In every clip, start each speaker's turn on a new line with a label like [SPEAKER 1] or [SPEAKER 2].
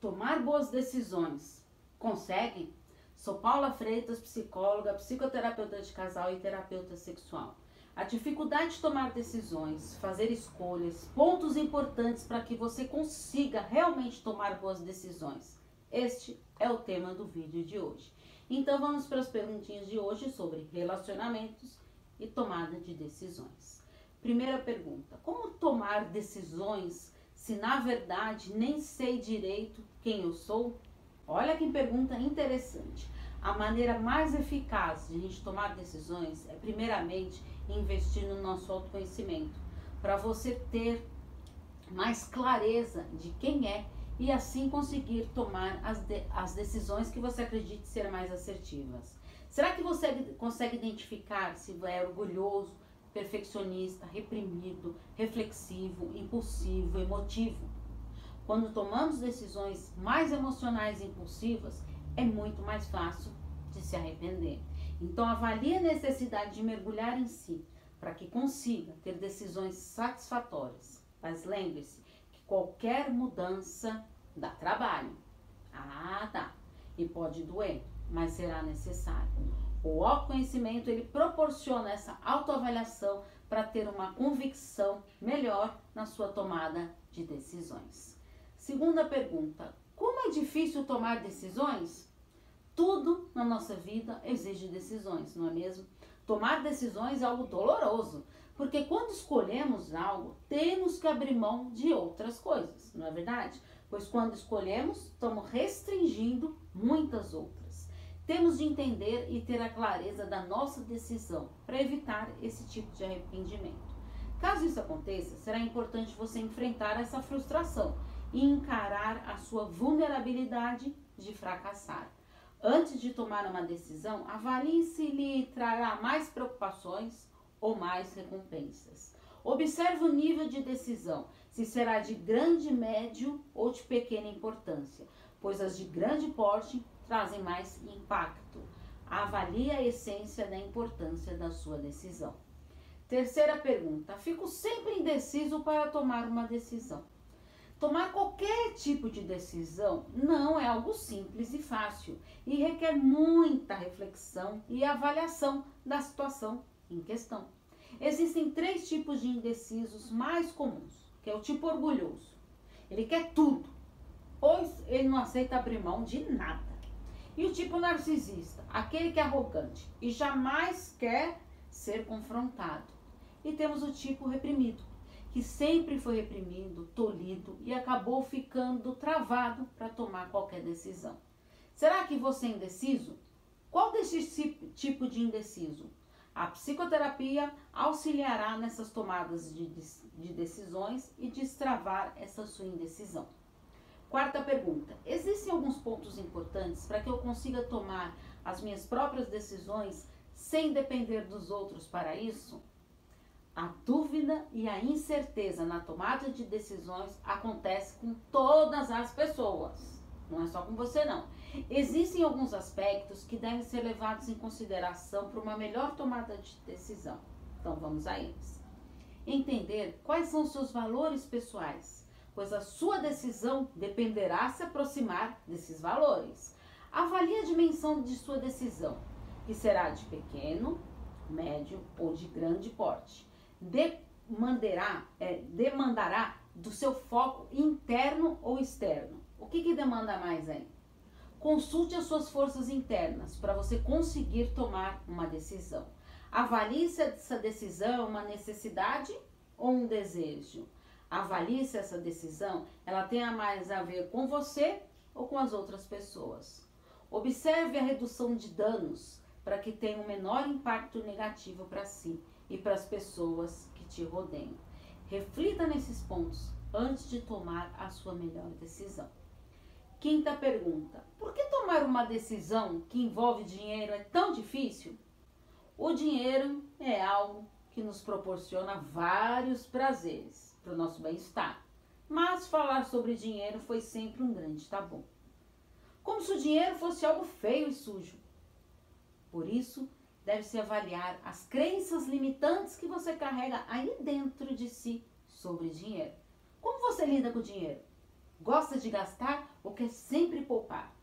[SPEAKER 1] tomar boas decisões. Conseguem? Sou Paula Freitas, psicóloga, psicoterapeuta de casal e terapeuta sexual. A dificuldade de tomar decisões, fazer escolhas, pontos importantes para que você consiga realmente tomar boas decisões. Este é o tema do vídeo de hoje. Então vamos para as perguntinhas de hoje sobre relacionamentos e tomada de decisões. Primeira pergunta: como tomar decisões se na verdade nem sei direito quem eu sou? Olha que pergunta interessante. A maneira mais eficaz de a gente tomar decisões é, primeiramente, investir no nosso autoconhecimento, para você ter mais clareza de quem é e assim conseguir tomar as, de, as decisões que você acredite ser mais assertivas. Será que você consegue identificar se é orgulhoso, perfeccionista, reprimido, reflexivo, impulsivo, emotivo. Quando tomamos decisões mais emocionais e impulsivas, é muito mais fácil de se arrepender. Então, avalie a necessidade de mergulhar em si para que consiga ter decisões satisfatórias. Mas lembre-se que qualquer mudança dá trabalho. Ah, tá. E pode doer, mas será necessário. O autoconhecimento ele proporciona essa autoavaliação para ter uma convicção melhor na sua tomada de decisões. Segunda pergunta: como é difícil tomar decisões? Tudo na nossa vida exige decisões, não é mesmo? Tomar decisões é algo doloroso, porque quando escolhemos algo, temos que abrir mão de outras coisas, não é verdade? Pois quando escolhemos, estamos restringindo muitas outras. Temos de entender e ter a clareza da nossa decisão para evitar esse tipo de arrependimento. Caso isso aconteça, será importante você enfrentar essa frustração e encarar a sua vulnerabilidade de fracassar. Antes de tomar uma decisão, avalie se lhe trará mais preocupações ou mais recompensas. Observe o nível de decisão, se será de grande, médio ou de pequena importância, pois as de grande porte trazem mais impacto. Avalie a essência da importância da sua decisão. Terceira pergunta: fico sempre indeciso para tomar uma decisão. Tomar qualquer tipo de decisão não é algo simples e fácil e requer muita reflexão e avaliação da situação em questão. Existem três tipos de indecisos mais comuns, que é o tipo orgulhoso. Ele quer tudo, pois ele não aceita abrir mão de nada. E o tipo narcisista, aquele que é arrogante e jamais quer ser confrontado. E temos o tipo reprimido, que sempre foi reprimido, tolhido e acabou ficando travado para tomar qualquer decisão. Será que você é indeciso? Qual desse tipo de indeciso? A psicoterapia auxiliará nessas tomadas de, de decisões e destravar essa sua indecisão. Quarta pergunta: existem alguns pontos importantes para que eu consiga tomar as minhas próprias decisões sem depender dos outros para isso? A dúvida e a incerteza na tomada de decisões acontece com todas as pessoas. Não é só com você não. Existem alguns aspectos que devem ser levados em consideração para uma melhor tomada de decisão. Então vamos a eles. Entender quais são os seus valores pessoais pois a sua decisão dependerá se aproximar desses valores. Avalie a dimensão de sua decisão, que será de pequeno, médio ou de grande porte. Demandará, é, demandará do seu foco interno ou externo. O que, que demanda mais aí? Consulte as suas forças internas para você conseguir tomar uma decisão. Avalie se essa decisão é uma necessidade ou um desejo. Avalie se essa decisão ela tenha mais a ver com você ou com as outras pessoas. Observe a redução de danos para que tenha um menor impacto negativo para si e para as pessoas que te rodeiam. Reflita nesses pontos antes de tomar a sua melhor decisão. Quinta pergunta: por que tomar uma decisão que envolve dinheiro é tão difícil? O dinheiro é algo que nos proporciona vários prazeres para o nosso bem-estar. Mas falar sobre dinheiro foi sempre um grande tabu. Como se o dinheiro fosse algo feio e sujo. Por isso, deve-se avaliar as crenças limitantes que você carrega aí dentro de si sobre dinheiro. Como você lida com o dinheiro? Gosta de gastar ou quer sempre poupar.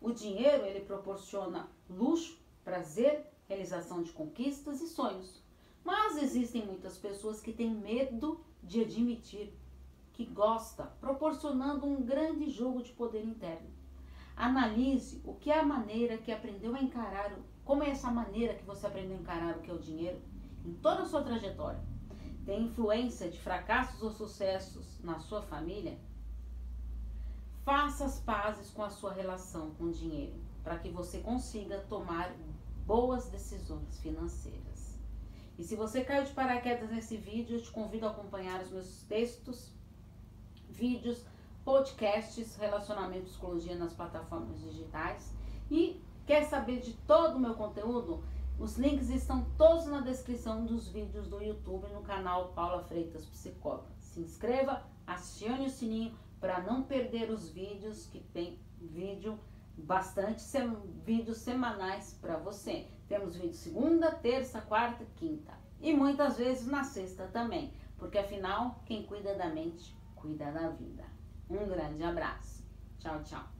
[SPEAKER 1] O dinheiro ele proporciona luxo, prazer, realização de conquistas e sonhos. Mas existem muitas pessoas que têm medo de admitir que gosta, proporcionando um grande jogo de poder interno. Analise o que é a maneira que aprendeu a encarar, como é essa maneira que você aprendeu a encarar o que é o dinheiro em toda a sua trajetória. Tem influência de fracassos ou sucessos na sua família? Faça as pazes com a sua relação com o dinheiro, para que você consiga tomar boas decisões financeiras. E se você caiu de paraquedas nesse vídeo, eu te convido a acompanhar os meus textos, vídeos, podcasts, relacionamento psicologia nas plataformas digitais. E quer saber de todo o meu conteúdo? Os links estão todos na descrição dos vídeos do YouTube no canal Paula Freitas Psicóloga. Se inscreva, acione o sininho para não perder os vídeos que tem vídeo bastante sem, vídeos semanais para você. Temos vídeo segunda, terça, quarta, quinta e muitas vezes na sexta também, porque afinal quem cuida da mente cuida da vida. Um grande abraço. Tchau, tchau.